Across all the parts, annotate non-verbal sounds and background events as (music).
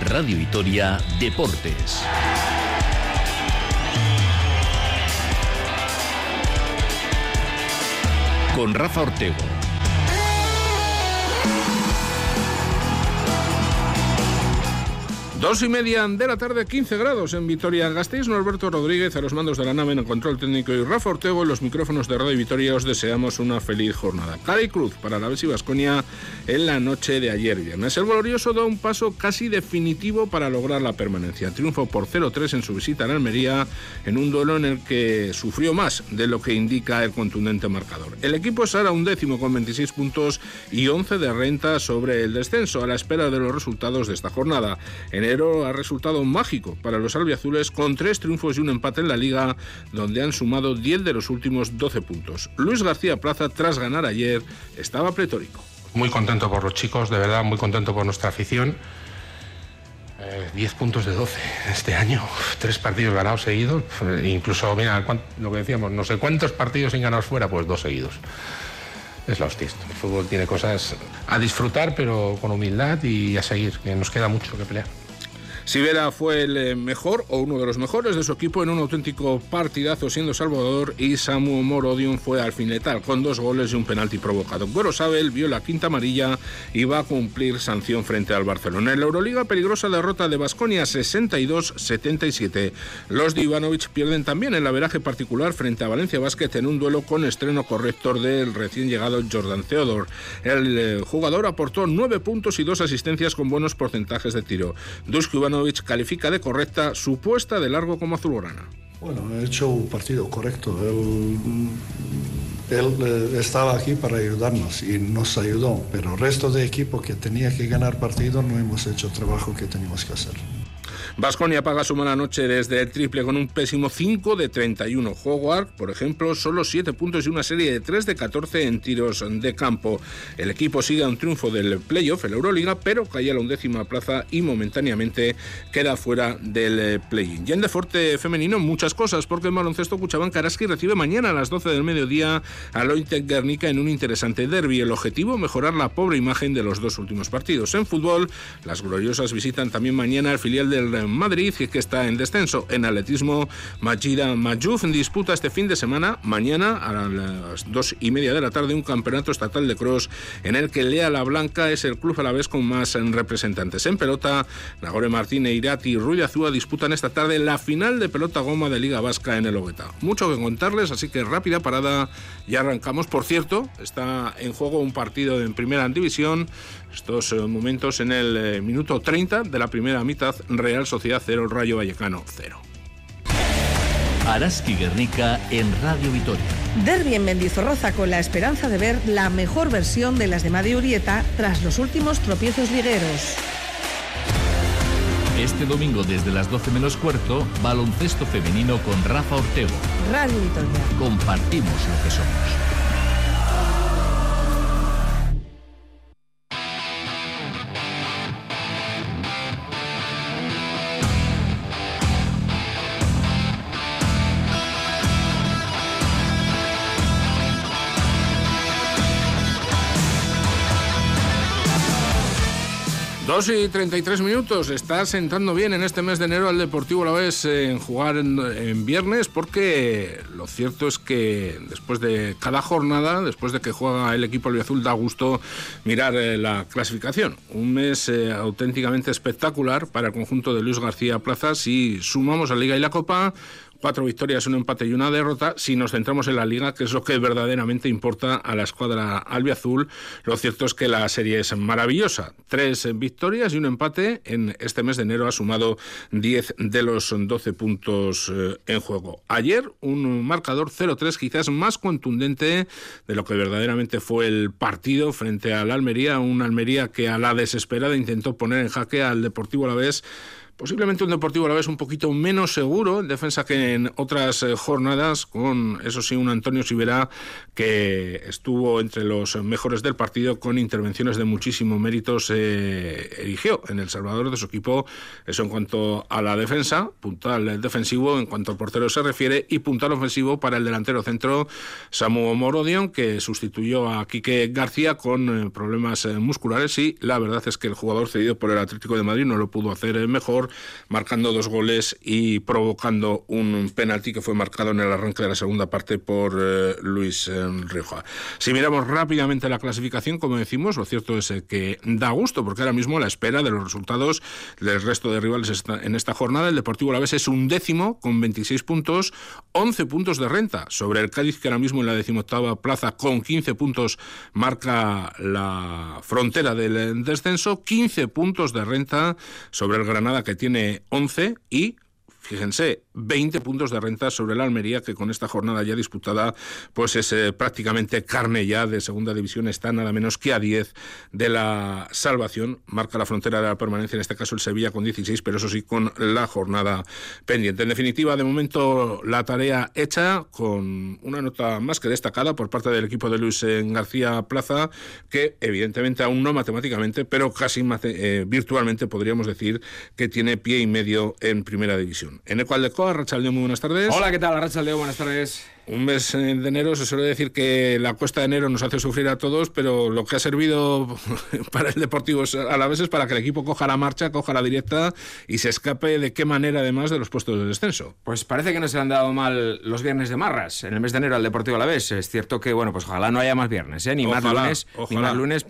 Radio Vitoria Deportes. Con Rafa Ortego. Dos y media de la tarde, 15 grados en Vitoria-Gasteiz. Norberto Rodríguez a los mandos de la nave en el control técnico y Rafa Ortego en los micrófonos de Radio Vitoria. Os deseamos una feliz jornada. Cara y cruz para la Besi Vasconia en la noche de ayer viernes. El glorioso da un paso casi definitivo para lograr la permanencia. Triunfo por 0-3 en su visita a Almería en un duelo en el que sufrió más de lo que indica el contundente marcador. El equipo es un décimo con 26 puntos y 11 de renta sobre el descenso a la espera de los resultados de esta jornada. En ha resultado mágico para los albiazules con tres triunfos y un empate en la liga, donde han sumado 10 de los últimos 12 puntos. Luis García Plaza, tras ganar ayer, estaba pletórico. Muy contento por los chicos, de verdad, muy contento por nuestra afición. 10 eh, puntos de 12 este año, tres partidos ganados seguidos, eh, incluso, mira, lo que decíamos, no sé cuántos partidos sin ganar fuera, pues dos seguidos es la hostia. El fútbol tiene cosas a disfrutar, pero con humildad y a seguir, que nos queda mucho que pelear. Sivera fue el eh, mejor o uno de los mejores de su equipo en un auténtico partidazo siendo Salvador y Samu Morodion fue al fin letal con dos goles y un penalti provocado. Güero Sabel vio la quinta amarilla y va a cumplir sanción frente al Barcelona. En la Euroliga peligrosa derrota de Basconia 62-77. Los de Ivanovic pierden también el averaje particular frente a Valencia Basket en un duelo con estreno corrector del recién llegado Jordan Theodore. El eh, jugador aportó nueve puntos y dos asistencias con buenos porcentajes de tiro. Dusko Ivanovic califica de correcta su puesta de largo como azulgrana. Bueno, ha hecho un partido correcto. Él, él eh, estaba aquí para ayudarnos y nos ayudó, pero el resto de equipo que tenía que ganar partido no hemos hecho el trabajo que teníamos que hacer. Vasconia paga su mala noche desde el triple con un pésimo 5 de 31. Howard, por ejemplo, solo 7 puntos y una serie de 3 de 14 en tiros de campo. El equipo sigue a un triunfo del playoff, en la Euroliga, pero cae a la undécima plaza y momentáneamente queda fuera del play-in. Y en deporte femenino, muchas cosas, porque el baloncesto Cuchabán Karaski recibe mañana a las 12 del mediodía a Lointec Guernica en un interesante derby. El objetivo, mejorar la pobre imagen de los dos últimos partidos. En fútbol, las gloriosas visitan también mañana al filial del Madrid, que está en descenso. En atletismo, Majida Mayouf disputa este fin de semana, mañana a las dos y media de la tarde, un campeonato estatal de cross en el que Lea La Blanca es el club a la vez con más representantes. En pelota, Nagore Martínez, Irati y Ruy Azúa disputan esta tarde la final de pelota goma de Liga Vasca en el Ogueta. Mucho que contarles, así que rápida parada y arrancamos. Por cierto, está en juego un partido en primera división estos eh, momentos en el eh, minuto 30 de la primera mitad, Real Sociedad 0, Rayo Vallecano 0. Araski Guernica en Radio Vitoria. Derby en Mendizorroza con la esperanza de ver la mejor versión de las de Madrid Urieta tras los últimos tropiezos ligueros. Este domingo desde las 12 menos cuarto, baloncesto femenino con Rafa Ortego. Radio Vitoria. Compartimos lo que somos. 2 y 33 minutos. Está sentando bien en este mes de enero al Deportivo la vez en jugar en, viernes porque lo cierto es que después de cada jornada, después de que juega el equipo albiazul, da gusto mirar eh, la clasificación. Un mes eh, auténticamente espectacular para el conjunto de Luis García Plaza. Si sumamos la Liga y la Copa, cuatro victorias, un empate y una derrota. Si nos centramos en la liga, que es lo que verdaderamente importa a la escuadra albiazul, lo cierto es que la serie es maravillosa. Tres victorias y un empate. En este mes de enero ha sumado 10 de los 12 puntos eh, en juego. Ayer un marcador 0-3 quizás más contundente de lo que verdaderamente fue el partido frente al Almería, una Almería que a la desesperada intentó poner en jaque al Deportivo a la vez Posiblemente un Deportivo a la vez un poquito menos seguro en defensa que en otras eh, jornadas, con eso sí, un Antonio Sibera que estuvo entre los mejores del partido con intervenciones de muchísimo mérito, se erigió en el salvador de su equipo. Eso en cuanto a la defensa, puntal defensivo en cuanto al portero se refiere y puntal ofensivo para el delantero centro Samu Morodion, que sustituyó a Quique García con eh, problemas eh, musculares y la verdad es que el jugador cedido por el Atlético de Madrid no lo pudo hacer mejor marcando dos goles y provocando un penalti que fue marcado en el arranque de la segunda parte por eh, Luis eh, Rioja. Si miramos rápidamente la clasificación, como decimos, lo cierto es eh, que da gusto, porque ahora mismo a la espera de los resultados del resto de rivales en esta jornada, el Deportivo Alavés es un décimo con 26 puntos, 11 puntos de renta sobre el Cádiz, que ahora mismo en la decimoctava plaza con 15 puntos marca la frontera del descenso, 15 puntos de renta sobre el Granada que tiene 11 y fíjense, 20 puntos de renta sobre la Almería, que con esta jornada ya disputada, pues es eh, prácticamente carne ya de segunda división, está nada menos que a 10 de la salvación. Marca la frontera de la permanencia, en este caso el Sevilla con 16, pero eso sí, con la jornada pendiente. En definitiva, de momento, la tarea hecha con una nota más que destacada por parte del equipo de Luis eh, García Plaza, que evidentemente aún no matemáticamente, pero casi eh, virtualmente podríamos decir que tiene pie y medio en primera división. En el cual de Rachaldeón, muy buenas tardes. Hola, ¿qué tal, Rachaldeón? Buenas tardes. Un mes de enero se suele decir que la cuesta de enero nos hace sufrir a todos, pero lo que ha servido (laughs) para el Deportivo a la vez es para que el equipo coja la marcha, coja la directa y se escape de qué manera además de los puestos de descenso. Pues parece que no se le han dado mal los viernes de marras en el mes de enero al Deportivo a la vez. Es cierto que, bueno, pues ojalá no haya más viernes, ¿eh? ni más lunes, ni más lunes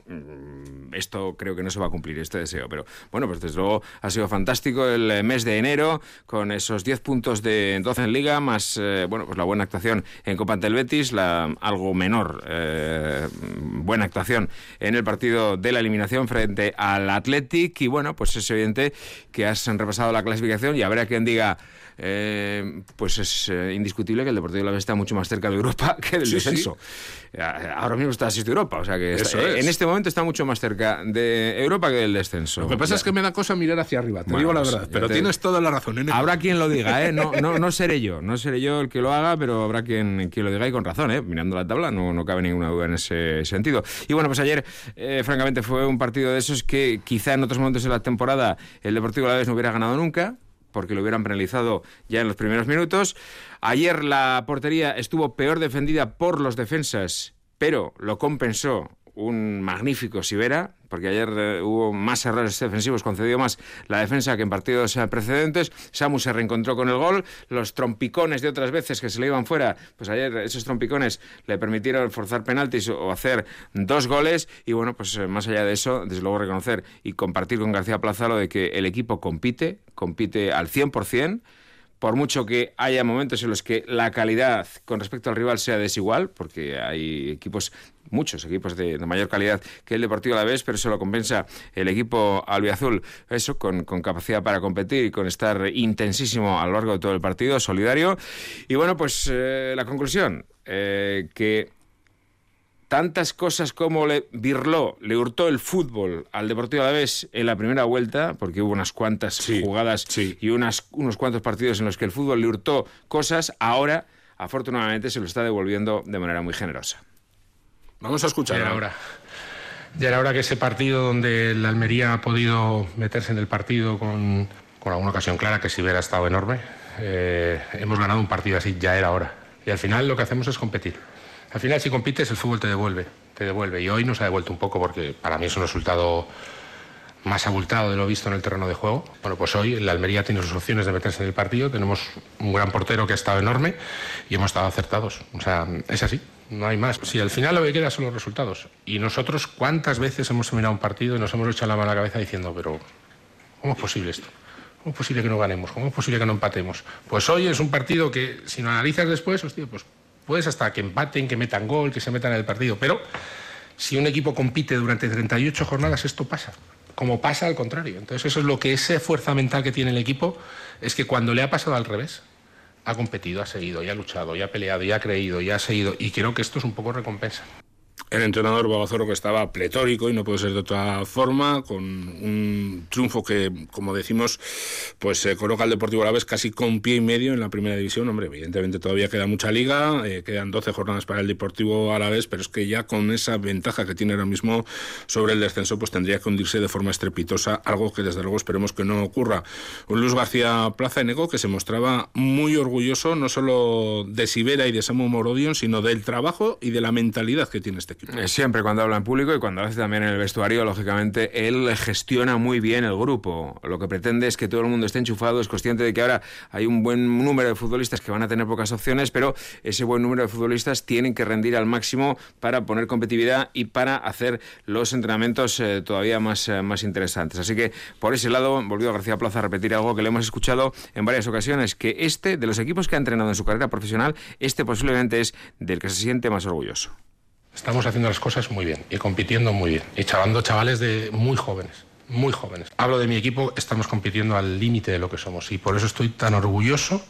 esto creo que no se va a cumplir, este deseo. Pero bueno, pues desde luego ha sido fantástico el eh, mes de enero, con esos 10 puntos de 12 en Liga, más eh, bueno, pues la buena actuación en Copa ante el Betis, la algo menor eh, buena actuación en el partido de la eliminación frente al Athletic. Y bueno, pues es evidente que has repasado la clasificación y habrá quien diga. Eh, pues es eh, indiscutible que el Deportivo de la está mucho más cerca de Europa (laughs) que del descenso. Eh, ahora mismo está a de Europa, o sea que en este momento está mucho más cerca de Europa que del descenso. Lo que pasa es que me da cosa mirar hacia arriba, te digo la pues, verdad, pero tienes toda la razón. Habrá quien lo diga, ¿eh? No, no, no, seré yo, no seré yo el que lo haga, pero habrá quien, quien lo diga y con razón, ¿eh? Mirando la tabla no, no cabe ninguna duda en ese sentido. Y bueno, pues ayer, francamente, fue un partido de esos que quizá en otros momentos de la temporada el Deportivo de la vez no hubiera ganado nunca, porque lo hubieran penalizado ya en los primeros minutos. Ayer la portería estuvo peor defendida por los defensas, pero lo compensó un magnífico Sibera, porque ayer eh, hubo más errores defensivos, concedió más la defensa que en partidos eh, precedentes. Samu se reencontró con el gol, los trompicones de otras veces que se le iban fuera, pues ayer esos trompicones le permitieron forzar penaltis o hacer dos goles. Y bueno, pues eh, más allá de eso, desde luego reconocer y compartir con García Plaza lo de que el equipo compite, compite al 100%, por mucho que haya momentos en los que la calidad con respecto al rival sea desigual, porque hay equipos, muchos equipos de, mayor calidad que el Deportivo a la vez, pero eso lo compensa el equipo albiazul, eso, con, capacidad para competir y con estar intensísimo a lo largo de todo el partido, solidario. Y bueno, pues eh, la conclusión, eh, que tantas cosas como le virló, le hurtó el fútbol al Deportivo Alavés en la primera vuelta, porque hubo unas cuantas jugadas y unas, unos cuantos partidos en los que el fútbol le hurtó cosas, ahora afortunadamente se lo está devolviendo de manera muy generosa. Vamos a escuchar ahora. Ya era hora que ese partido donde la Almería ha podido meterse en el partido con, con alguna ocasión clara, que si hubiera estado enorme, eh, hemos ganado un partido así, ya era hora. Y al final lo que hacemos es competir. Al final, si compites, el fútbol te devuelve, te devuelve. Y hoy nos ha devuelto un poco porque para mí es un resultado más abultado de lo visto en el terreno de juego. Bueno, pues hoy la Almería tiene sus opciones de meterse en el partido. Tenemos un gran portero que ha estado enorme y hemos estado acertados. O sea, es así. No hay más. Si al final lo que queda son los resultados. Y nosotros, ¿cuántas veces hemos terminado un partido y nos hemos echado la mano a la cabeza diciendo, pero ¿cómo es posible esto? ¿Cómo es posible que no ganemos? ¿Cómo es posible que no empatemos? Pues hoy es un partido que, si lo analizas después, hostia, pues Puedes hasta que empaten, que metan gol, que se metan en el partido, pero si un equipo compite durante 38 jornadas, esto pasa. Como pasa al contrario. Entonces, eso es lo que esa fuerza mental que tiene el equipo es que cuando le ha pasado al revés, ha competido, ha seguido, y ha luchado, y ha peleado, y ha creído, y ha seguido. Y creo que esto es un poco recompensa. El entrenador Babazorro que estaba pletórico y no puede ser de otra forma, con un triunfo que, como decimos, pues se coloca al Deportivo Alavés casi con pie y medio en la primera división. Hombre, evidentemente todavía queda mucha liga, eh, quedan 12 jornadas para el Deportivo Alavés, pero es que ya con esa ventaja que tiene ahora mismo sobre el descenso, pues tendría que hundirse de forma estrepitosa, algo que desde luego esperemos que no ocurra. Luis García Plaza Enego que se mostraba muy orgulloso no solo de Sibera y de Samu Morodion, sino del trabajo y de la mentalidad que tiene este siempre cuando habla en público y cuando hace también en el vestuario, lógicamente, él gestiona muy bien el grupo. Lo que pretende es que todo el mundo esté enchufado, es consciente de que ahora hay un buen número de futbolistas que van a tener pocas opciones, pero ese buen número de futbolistas tienen que rendir al máximo para poner competitividad y para hacer los entrenamientos eh, todavía más, eh, más interesantes. Así que por ese lado, volvió García Plaza a repetir algo que le hemos escuchado en varias ocasiones, que este, de los equipos que ha entrenado en su carrera profesional, este posiblemente es del que se siente más orgulloso. Estamos haciendo las cosas muy bien y compitiendo muy bien y chavando chavales de muy jóvenes, muy jóvenes. Hablo de mi equipo, estamos compitiendo al límite de lo que somos y por eso estoy tan orgulloso,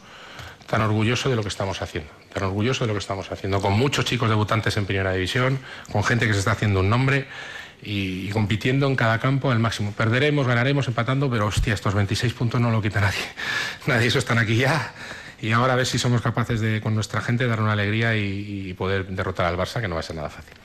tan orgulloso de lo que estamos haciendo, tan orgulloso de lo que estamos haciendo, con muchos chicos debutantes en primera división, con gente que se está haciendo un nombre y, compitiendo en cada campo al máximo. Perderemos, ganaremos, empatando, pero hostia, estos 26 puntos no lo quita nadie. (laughs) Nadie, eso están aquí ya y ahora a ver si somos capaces de, con nuestra gente, dar una alegría y, poder derrotar al Barça, que no va a ser nada fácil.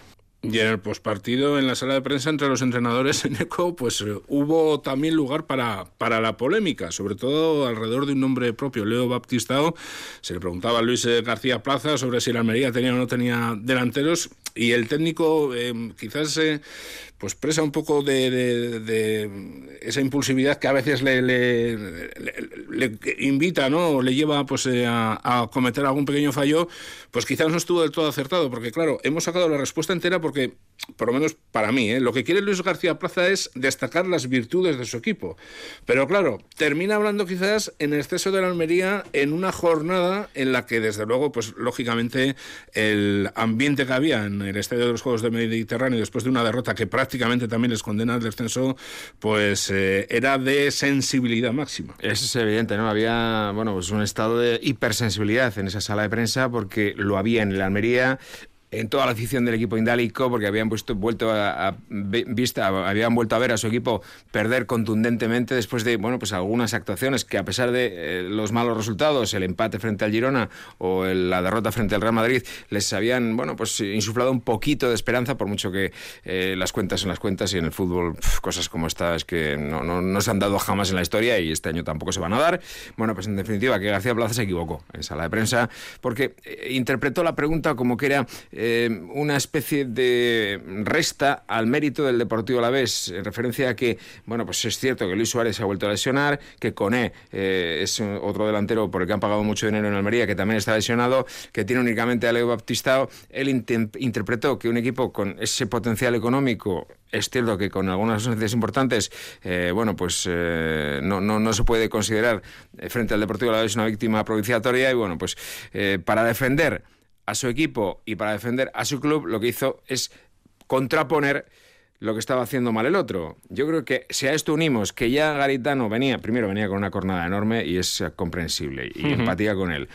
Y en el pospartido, en la sala de prensa entre los entrenadores (laughs) en ECO, pues eh, hubo también lugar para, para la polémica, sobre todo alrededor de un nombre propio, Leo Baptistao. Se le preguntaba a Luis García Plaza sobre si la Almería tenía o no tenía delanteros, y el técnico eh, quizás pues presa un poco de, esa impulsividad que a veces le, le, invita, ¿no? O le lleva pues eh, a, cometer algún pequeño fallo, pues quizás no estuvo del todo acertado, porque claro, hemos sacado la respuesta entera porque, por lo menos para mí, ¿eh? lo que quiere Luis García Plaza es destacar las virtudes de su equipo. Pero claro, termina hablando quizás en exceso de la Almería en una jornada en la que, desde luego, pues lógicamente el ambiente que había en el Estadio de los Juegos del Mediterráneo después de una derrota que prácticamente también les condena al descenso, pues eh, era de sensibilidad máxima. Eso es evidente, ¿no? Había, bueno, pues un estado de hipersensibilidad en esa sala de prensa porque lo había en la Almería en toda la afición del equipo indálico porque habían puesto, vuelto a, vista, habían vuelto a ver a su equipo perder contundentemente después de bueno pues algunas actuaciones que a pesar de eh, los malos resultados, el empate frente al Girona o la derrota frente al Real Madrid, les habían bueno pues insuflado un poquito de esperanza por mucho que eh, las cuentas son las cuentas y en el fútbol cosas como esta es que no, no, se han dado jamás en la historia y este año tampoco se van a dar. Bueno, pues en definitiva que García Plaza se equivocó en sala de prensa porque eh, interpretó la pregunta como que era eh, una especie de resta al mérito del Deportivo Alavés, en referencia a que, bueno, pues es cierto que Luis Suárez se ha vuelto a lesionar, que Coné eh, es otro delantero por el que han pagado mucho dinero en Almería, que también está lesionado, que tiene únicamente a Leo Baptistao. Él interpretó que un equipo con ese potencial económico es cierto que con algunas ausencias importantes, eh, bueno, pues no, no, no, se puede considerar frente al Deportivo Alavés una víctima propiciatoria y bueno, pues para defender a su equipo y para defender a su club, lo que hizo es contraponer lo que estaba haciendo mal el otro. Yo creo que si a esto unimos que ya Garitano venía, primero venía con una cornada enorme y es comprensible y empatía con él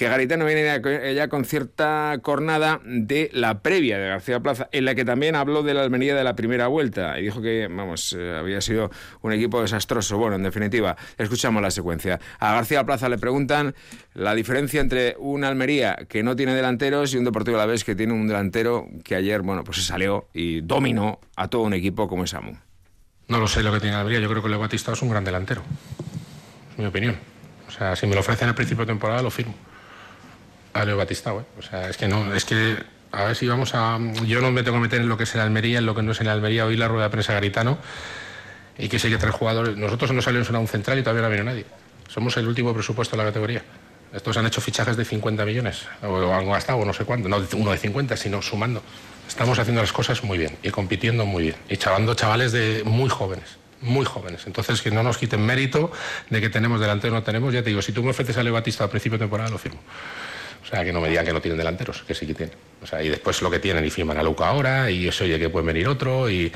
que Garitano viene ya con cierta cornada de la previa de García Plaza, en la que también habló de la Almería de la primera vuelta y dijo que, vamos, eh, había sido un equipo desastroso. Bueno, en definitiva, escuchamos la secuencia. A García Plaza le preguntan la diferencia entre una Almería que no tiene delanteros y un Deportivo a la vez que tiene un delantero que ayer, bueno, pues se salió y dominó a todo un equipo como es Amu. No lo sé lo que tiene Almería, yo creo que Leo Batista es un gran delantero. Es mi opinión. O sea, si me lo ofrecen al principio de temporada, lo firmo a Leo Batista, güey. O sea, es que no, es que a ver si vamos a. Yo no me tengo que meter en lo que es el Almería, en lo que no es en Almería. Hoy la rueda de prensa Garitano y que sé tres jugadores. Nosotros no salimos a un central y todavía no ha venido nadie. Somos el último presupuesto de la categoría. Estos han hecho fichajes de 50 millones, o han gastado, no sé cuánto, no uno de 50, sino sumando. Estamos haciendo las cosas muy bien y compitiendo muy bien y chavando chavales de muy jóvenes muy jóvenes. Entonces, que no nos quiten mérito de que tenemos delante o no tenemos. Ya te digo, si tú me ofreces a Leo Batista al principio de temporada, lo firmo. O sea, que no me digan que no tienen delanteros, que sí que tienen. O sea, y después lo que tienen y firman a Luca ahora y eso oye que puede venir otro y,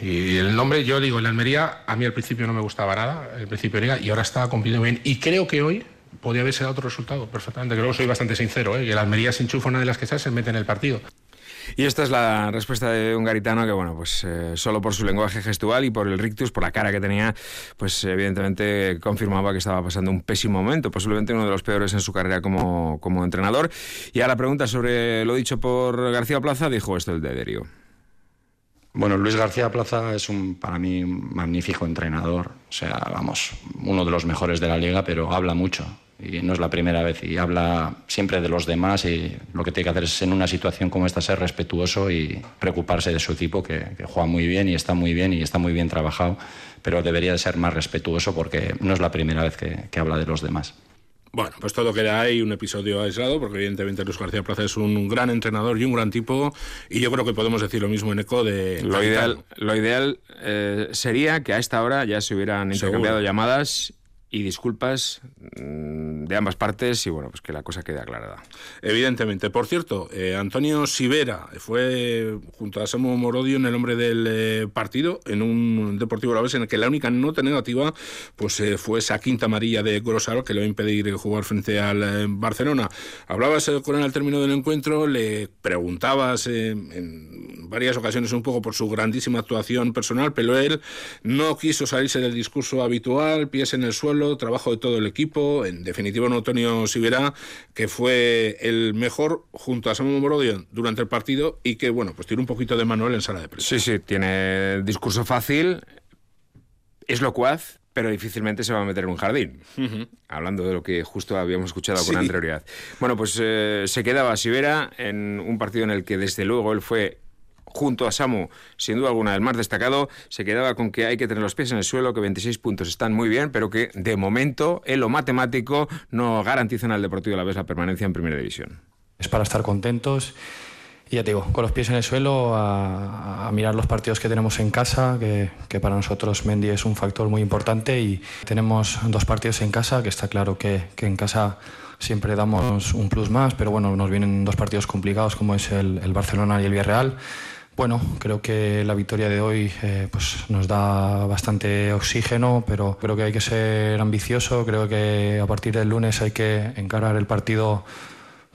el nombre, yo digo, en la Almería a mí al principio no me gustaba nada, el principio de liga, y ahora está compitiendo bien. Y creo que hoy podría haberse dado otro resultado perfectamente. Creo que soy bastante sincero, ¿eh? que la Almería se enchufa una de las que se mete en el partido. Y esta es la respuesta de un garitano que, bueno, pues eh, solo por su lenguaje gestual y por el rictus, por la cara que tenía, pues evidentemente confirmaba que estaba pasando un pésimo momento, posiblemente uno de los peores en su carrera como, como entrenador. Y a la pregunta sobre lo dicho por García Plaza, dijo esto el de Derio. Bueno, Luis García Plaza es un, para mí, un magnífico entrenador. O sea, vamos, uno de los mejores de la liga, pero habla mucho y no es la primera vez. Y habla siempre de los demás y lo que tiene que hacer es en una situación como esta ser respetuoso y preocuparse de su equipo que, juega muy bien y está muy bien y está muy bien trabajado. Pero debería de ser más respetuoso porque no es la primera vez que, habla de los demás. Bueno, pues todo queda ahí un episodio aislado, porque evidentemente Luis García Plaza es un gran entrenador y un gran tipo, y yo creo que podemos decir lo mismo en eco de... Lo ideal, lo ideal eh, sería que a esta hora ya se hubieran intercambiado llamadas y disculpas mm, de ambas partes y bueno, pues que la cosa quede aclarada. Evidentemente. Por cierto, eh, Antonio Sivera fue junto a Samu Morodio en el hombre del eh, partido en un Deportivo La Vez en el que la única nota negativa pues eh, fue esa quinta amarilla de Grosal que le va a impedir jugar frente al Barcelona. Hablabas con él al término del encuentro, le preguntabas en varias ocasiones un poco por su grandísima actuación personal, pero él no quiso salirse del discurso habitual, pies en el suelo trabajo de todo el equipo, en definitiva un Antonio Sivera, que fue el mejor junto a Samuel Morodio durante el partido y que, bueno, pues tiene un poquito de Manuel en sala de prensa. Sí, sí, tiene discurso fácil, es locuaz, pero difícilmente se va a meter en un jardín. Hablando de lo que justo habíamos escuchado con anterioridad. Bueno, pues eh, se quedaba Sivera en un partido en el que desde luego él fue junto a Samu, sin duda alguna el más destacado, se quedaba con que hay que tener los pies en el suelo, que 26 puntos están muy bien, pero que de momento en lo matemático no garantizan al Deportivo a la vez la permanencia en Primera División. Es para estar contentos y ya te digo, con los pies en el suelo a, mirar los partidos que tenemos en casa, que, que, para nosotros Mendy es un factor muy importante y tenemos dos partidos en casa, que está claro que, que en casa siempre damos un plus más, pero bueno, nos vienen dos partidos complicados como es el, el Barcelona y el Villarreal bueno, creo que la victoria de hoy eh, pues nos da bastante oxígeno, pero creo que hay que ser ambicioso. Creo que a partir del lunes hay que encarar el partido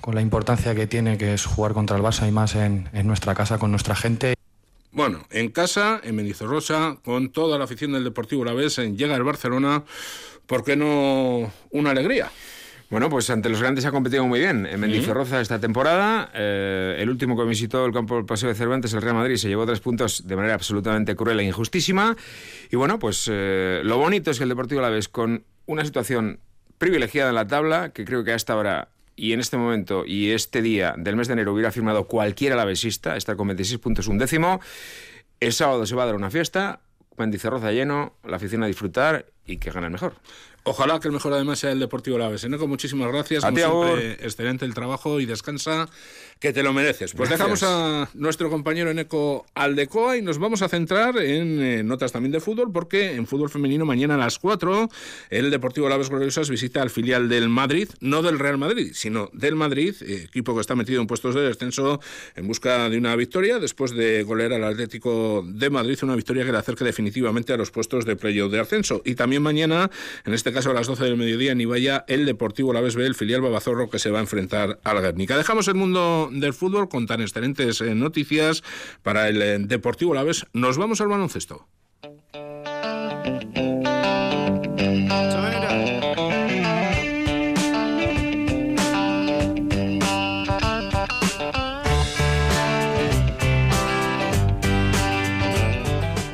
con la importancia que tiene, que es jugar contra el Barça y más en, nuestra casa, con nuestra gente. Bueno, en casa, en Mendizorrosa, con toda la afición del Deportivo La Vez, llega el Barcelona, ¿por qué no una alegría? Bueno, pues ante los grandes ha competido muy bien. En Mendizorroza esta temporada, eh, el último que visitó el campo del Paseo de Cervantes, el Real Madrid, se llevó tres puntos de manera absolutamente cruel e injustísima. Y bueno, pues eh, lo bonito es que el Deportivo la vez con una situación privilegiada en la tabla, que creo que a esta hora y en este momento y este día del mes de enero hubiera firmado cualquier alavesista, estar con 26 puntos un décimo. El sábado se va a dar una fiesta, Mendizorroza lleno, la afición a disfrutar y que gane el mejor. Ojalá que el mejor además sea el Deportivo Laves. Eneco, muchísimas gracias. Como siempre, excelente el trabajo y descansa, que te lo mereces. Pues dejamos a nuestro compañero Eneco Aldecoa y nos vamos a centrar en eh, notas también de fútbol, porque en fútbol femenino mañana a las 4 el Deportivo Laves Gloriosas visita al filial del Madrid, no del Real Madrid, sino del Madrid, eh, equipo que está metido en puestos de descenso en busca de una victoria después de golear al Atlético de Madrid, una victoria que le acerca definitivamente a los puestos de playoff de ascenso. Y también mañana, en este caso a las 12 del mediodía, en Ibaya, el Deportivo La Vez el filial Babazorro, que se va a enfrentar al Guernica. Dejamos el mundo del fútbol con tan excelentes eh, noticias para el eh, Deportivo La Vez. Nos vamos al baloncesto.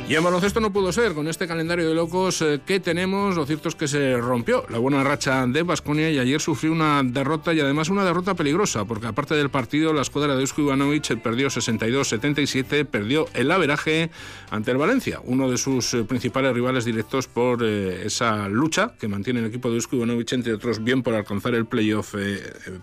Y en baloncesto no pudo ser, con este calendario de locos eh, que tenemos, lo cierto es que se rompió la buena racha de Basconia y ayer sufrió una derrota y además una derrota peligrosa, porque aparte del partido, la escuadra de Usko Ivanovic perdió 62-77, perdió el averaje ante el Valencia, uno de sus eh, principales rivales directos por eh, esa lucha que mantiene el equipo de Usko Ivanovic, entre otros, bien por alcanzar el playoff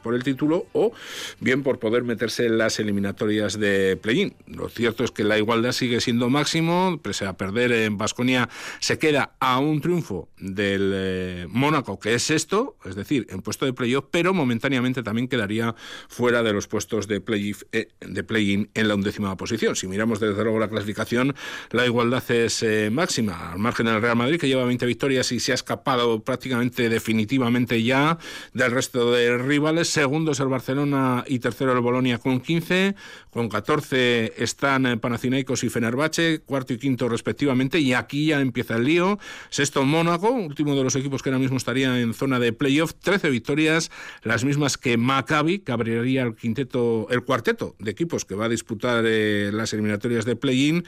por el título o bien por poder meterse en las eliminatorias de play-in. Lo cierto es que la igualdad sigue siendo máximo, pese a perder en Basconia, se queda a un triunfo del eh, Mónaco, que es esto, es decir, en puesto de playoff, pero momentáneamente también quedaría fuera de los puestos de play-in eh, de play en la undécima posición. Si miramos desde luego la clasificación, la igualdad es eh, máxima, al margen del Real Madrid, que lleva 20 victorias y se ha escapado prácticamente definitivamente ya del resto de rivales. Segundo es el Barcelona y tercero el Bolonia con 15. Con 14 están Panathinaikos y Fenerbahce, cuarto y quinto respectivamente, y aquí ya empieza el lío. Sexto Mónaco, último de los equipos que ahora mismo estaría en zona de playoff, 13 victorias, las mismas que Maccabi, que abriría el quinteto, el cuarteto de equipos que va a disputar eh, las eliminatorias de play-in.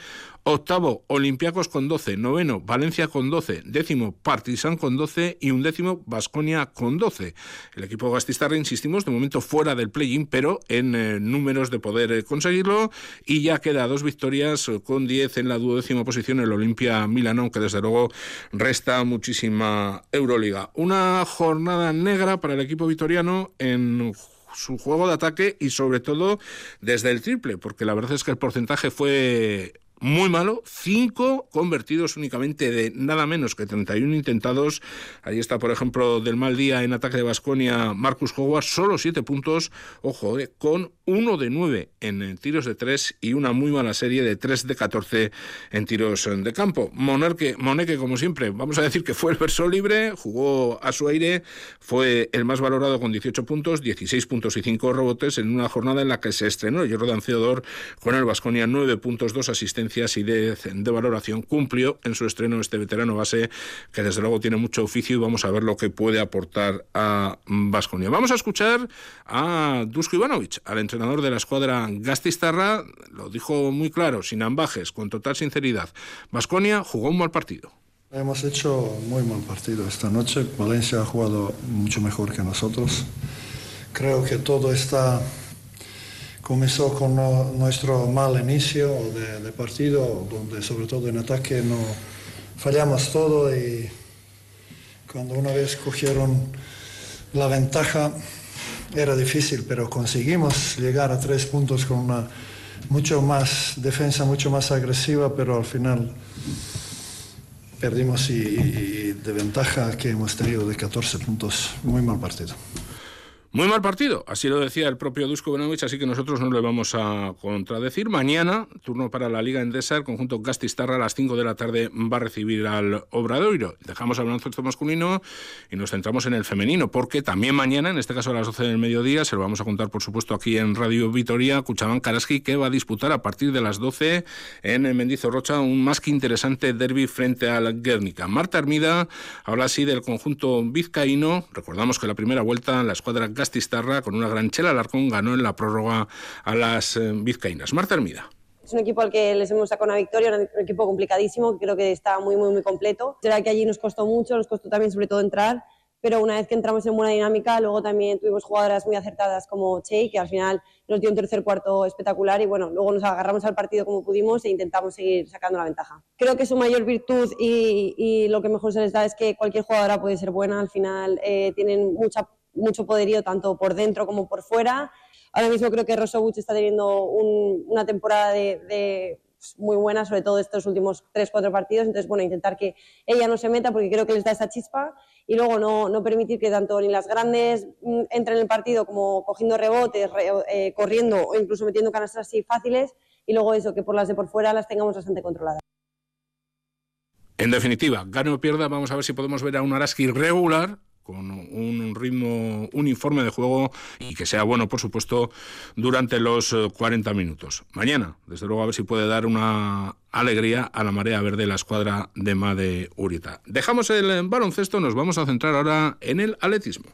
Octavo, Olympiacos con 12. Noveno, Valencia con 12. Décimo, Partizan con 12. Y un décimo, Basconia con 12. El equipo gastistarra, insistimos, de momento fuera del play-in, pero en eh, números de poder eh, conseguirlo. Y ya queda dos victorias con 10 en la duodécima posición el Olimpia Milano, que desde luego resta muchísima Euroliga. Una jornada negra para el equipo vitoriano en su juego de ataque y sobre todo desde el triple, porque la verdad es que el porcentaje fue muy malo, cinco convertidos únicamente de nada menos que 31 intentados. Ahí está, por ejemplo, del mal día en ataque de Basconia, Marcus Howard, solo siete puntos, ojo, eh, con uno de nueve en tiros de tres y una muy mala serie de tres de 14 en tiros de campo. Moneque, Moneque, como siempre, vamos a decir que fue el verso libre, jugó a su aire, fue el más valorado con 18 puntos, 16 puntos y 5 rebotes en una jornada en la que se estrenó Jordan Theodore con el Basconia 9 puntos, 2 asistencias y de, valoración. Cumplió en su estreno este veterano base, que desde luego tiene mucho oficio y vamos a ver lo que puede aportar a Vasconia. Vamos a escuchar a Dusko Ivanovic, al entrenador de la escuadra Gastistarra. Lo dijo muy claro, sin ambajes, con total sinceridad. Vasconia jugó un mal partido. Hemos hecho muy mal partido esta noche. Valencia ha jugado mucho mejor que nosotros. Creo que todo está comenzó con nuestro mal inicio de, partido, donde sobre todo en ataque no fallamos todo y cuando una vez cogieron la ventaja era difícil, pero conseguimos llegar a tres puntos con una mucho más defensa, mucho más agresiva, pero al final perdimos y de ventaja que hemos tenido de 14 puntos. Muy mal partido. Muy mal partido, así lo decía el propio Dusko Benovich, así que nosotros no le vamos a contradecir. Mañana, turno para la Liga Endesa, el conjunto Gastistarra a las 5 de la tarde va a recibir al Obradoiro. Dejamos el baloncesto masculino y nos centramos en el femenino, porque también mañana, en este caso a las 12 del mediodía, se lo vamos a contar por supuesto aquí en Radio Vitoria, Cuchabán Karaski, que va a disputar a partir de las 12 en Mendizorrocha un más que interesante derby frente al Guernica. Marta Armida habla así del conjunto vizcaíno. Recordamos que la primera vuelta la escuadra Gastistarra, con una gran chela Alarcón, ganó en la prórroga a las eh, vizcaínas. Marta Hermida. Es un equipo al que les hemos sacado una victoria, un equipo complicadísimo, creo que está muy, muy, muy completo. Será que allí nos costó mucho, nos costó también sobre todo entrar, pero una vez que entramos en buena dinámica, luego también tuvimos jugadoras muy acertadas como Che, que al final nos dio un tercer cuarto espectacular y bueno, luego nos agarramos al partido como pudimos e intentamos seguir sacando la ventaja. Creo que su mayor virtud y, lo que mejor se les da es que cualquier jugadora puede ser buena, al final eh, tienen mucha mucho poderío tanto por dentro como por fuera. Ahora mismo creo que Rosobuch está teniendo una temporada pues, muy buena, sobre todo estos últimos 3-4 partidos. Entonces, bueno, intentar que ella no se meta porque creo que les da esa chispa y luego no, no permitir que tanto ni las grandes mm, entren en el partido como cogiendo rebotes, eh, corriendo o incluso metiendo canastas así fáciles y luego eso, que por las de por fuera las tengamos bastante controladas. En definitiva, gane o pierda, vamos a ver si podemos ver a un Araski regular con un ritmo uniforme de juego y que sea bueno, por supuesto, durante los 40 eh, minutos. Mañana, desde luego, a ver si puede dar una alegría a la marea verde la escuadra de Made Urita. Dejamos el baloncesto, nos vamos a centrar ahora en el atletismo.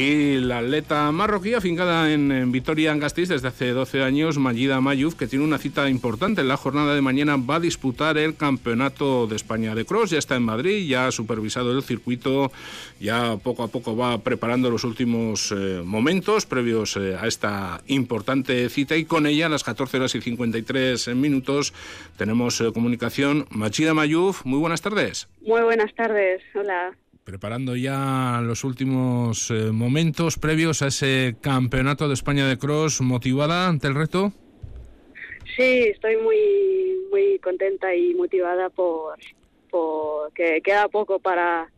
Y la atleta marroquí, afincada en, Vitoria-Gasteiz desde hace 12 años, Mayida Mayuf, que tiene una cita importante en la jornada de mañana, va a disputar el Campeonato de España de Cross. Ya está en Madrid, ya ha supervisado el circuito, ya poco a poco va preparando los últimos eh, momentos previos eh, a esta importante cita y con ella a las 14 horas y 53 minutos tenemos eh, comunicación. Machida Mayuf, muy buenas tardes. Muy buenas tardes, hola. Preparando ya los últimos eh, momentos previos a ese campeonato de España de cross, motivada ante el reto. Sí, estoy muy muy contenta y motivada por, por que queda poco para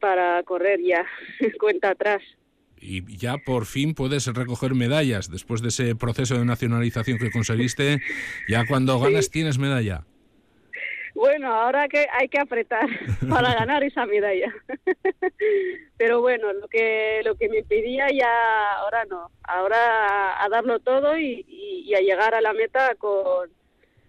para correr ya (laughs) cuenta atrás. Y ya por fin puedes recoger medallas después de ese proceso de nacionalización que conseguiste. Ya cuando ganas tienes medalla. Bueno, ahora que hay que apretar (laughs) para ganar esa medalla. (laughs) Pero bueno, lo que lo que me pedía ya ahora no. Ahora a, darlo todo y, a llegar a la meta con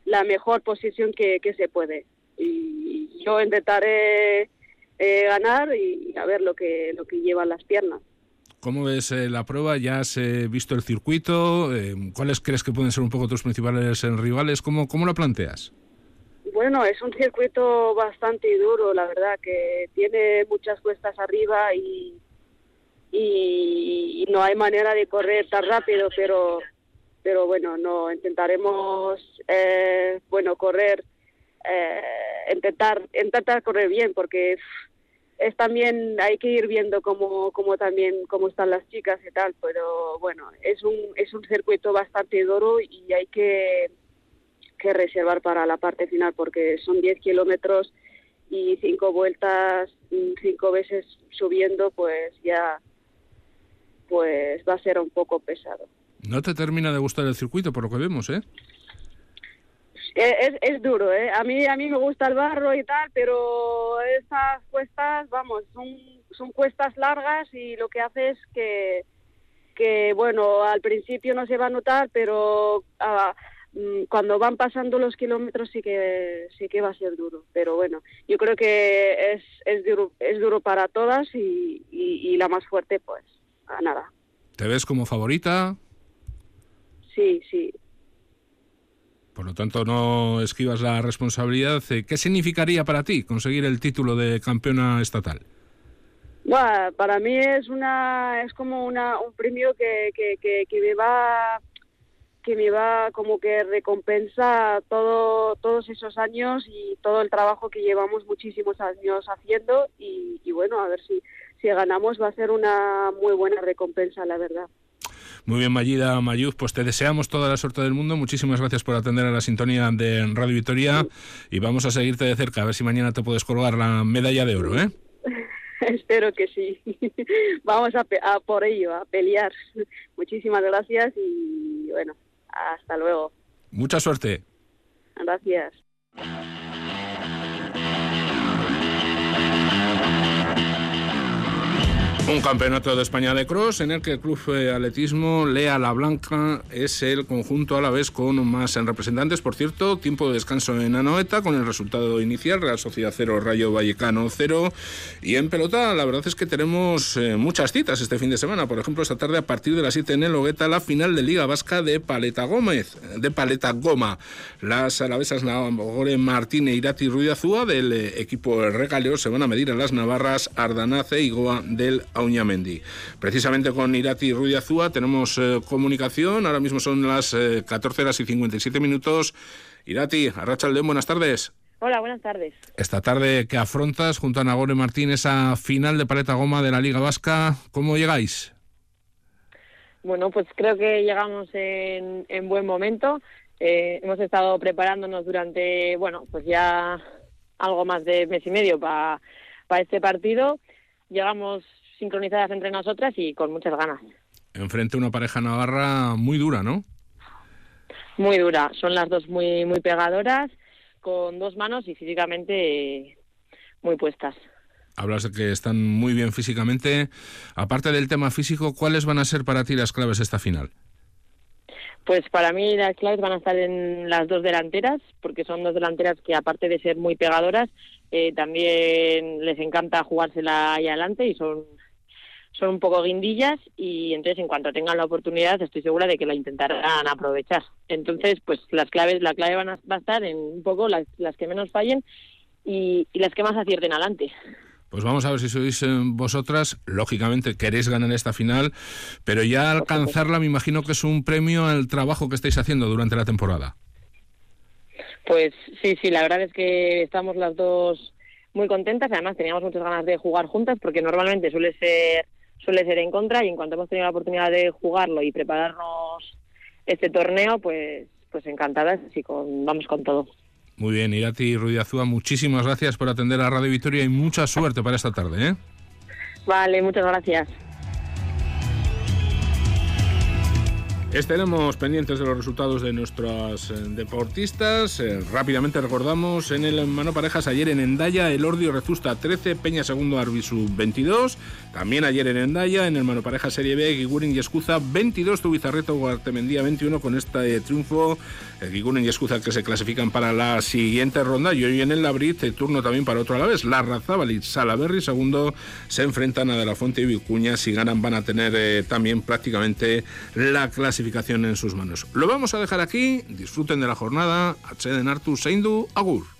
la mejor posición que, se puede. Y yo intentaré eh, ganar y a ver lo que lo que llevan las piernas. ¿Cómo ves eh, la prueba? ¿Ya has eh, visto el circuito? ¿Cuáles crees que pueden ser un poco tus principales rivales? ¿Cómo, ¿Cómo lo planteas? Bueno, es un circuito bastante duro, la verdad, que tiene muchas cuestas arriba y, y, no hay manera de correr tan rápido, pero pero bueno, no intentaremos eh, bueno correr, eh, intentar intentar correr bien porque es también hay que ir viendo cómo, cómo también cómo están las chicas y tal, pero bueno, es un es un circuito bastante duro y hay que que reservar para la parte final porque son 10 kilómetros y cinco vueltas, mm, cinco veces subiendo, pues ya pues va a ser un poco pesado. No te termina de gustar el circuito por lo que vemos, ¿eh? Es, es, duro, ¿eh? A mí, a mí me gusta el barro y tal, pero esas cuestas, vamos, son, son cuestas largas y lo que hace es que, que, bueno, al principio no se va a notar, pero a, Mm, cuando van pasando los kilómetros sí que sí que va a ser duro pero bueno yo creo que es es duro es duro para todas y, y, la más fuerte pues a nada. Te ves como favorita sí sí. Por lo tanto no esquivas la responsabilidad qué significaría para ti conseguir el título de campeona estatal. Bueno, para mí es una es como una un premio que, que, que, que me va que me va como que recompensa todo, todos esos años y todo el trabajo que llevamos muchísimos años haciendo y, bueno, a ver si, si ganamos va a ser una muy buena recompensa, la verdad. Muy bien, Mayida Mayuz, pues te deseamos toda la suerte del mundo. Muchísimas gracias por atender a la sintonía de Radio Victoria y vamos a seguirte de cerca, a ver si mañana te puedes colgar la medalla de oro, ¿eh? (laughs) Espero que sí. (laughs) vamos a, a por ello, a pelear. (laughs) Muchísimas gracias y bueno, hasta luego. Mucha suerte. Gracias. Un campeonato de España de cross en el que el Club Atletismo Lea La Blanca es el conjunto a la vez con más representantes. Por cierto, tiempo de descanso en Anoeta con el resultado inicial, Real Sociedad 0, Rayo Vallecano 0. Y en pelota, la verdad es que tenemos eh, muchas citas este fin de semana. Por ejemplo, esta tarde a partir de las 7 en el Hogueta, la final de Liga Vasca de Paleta Gómez, de Paleta Goma. Las alavesas Nagore Martín e Irati Ruiazúa del eh, equipo Regaleo se van a medir a las navarras Ardanace y Goa del Auñamendi. Precisamente con Irati Ruiz Azúa tenemos eh, comunicación. Ahora mismo son las 14 eh, horas y 57 minutos. Irati, Arrachaldeón, buenas tardes. Hola, buenas tardes. Esta tarde que afrontas junto a Nagore Martín esa final de paleta goma de la Liga Vasca, ¿cómo llegáis? Bueno, pues creo que llegamos en, buen momento. Eh, hemos estado preparándonos durante, bueno, pues ya algo más de mes y medio para este partido. Llegamos sincronizadas entre nosotras y con muchas ganas. Enfrente una pareja navarra muy dura, ¿no? Muy dura. Son las dos muy, muy pegadoras, con dos manos y físicamente muy puestas. Hablas de que están muy bien físicamente. Aparte del tema físico, ¿cuáles van a ser para ti las claves esta final? Pues para mí las claves van a estar en las dos delanteras, porque son dos delanteras que aparte de ser muy pegadoras, eh, también les encanta jugársela ahí adelante y son son un poco guindillas y entonces en cuanto tengan la oportunidad estoy segura de que la intentarán aprovechar. Entonces, pues las claves, la clave van a, va a estar en un poco las, las que menos fallen y, las que más acierten adelante. Pues vamos a ver si sois eh, vosotras, lógicamente queréis ganar esta final, pero ya alcanzarla me imagino que es un premio al trabajo que estáis haciendo durante la temporada. Pues sí, sí, la verdad es que estamos las dos muy contentas. Además, teníamos muchas ganas de jugar juntas porque normalmente suele ser suele ser en contra y en cuanto hemos tenido la oportunidad de jugarlo y prepararnos este torneo, pues pues encantadas y con, vamos con todo. Muy bien, Irati Ruiz Azúa, muchísimas gracias por atender a Radio Victoria y mucha suerte para esta tarde. ¿eh? Vale, muchas gracias. Estaremos pendientes de los resultados de nuestros eh, deportistas. Eh, rápidamente recordamos en el mano parejas ayer en Endaya, el Ordio Rezusta 13, Peña segundo Arbisu 22. También ayer en Endaya, en el mano pareja Serie B, Gigurin y Escuza 22, Tubizarreto Guartemendía 21 con este triunfo. Gigurin y Escuza que se clasifican para la siguiente ronda. Y hoy en el Labrit, turno también para otro a la vez. La Razábal Salaberry segundo se enfrentan a De La Fuente y Vicuña. Si ganan van a tener eh, también prácticamente la clasificación en sus manos. Lo vamos a dejar aquí, disfruten de la jornada, H de Nartu Seindu, Agur.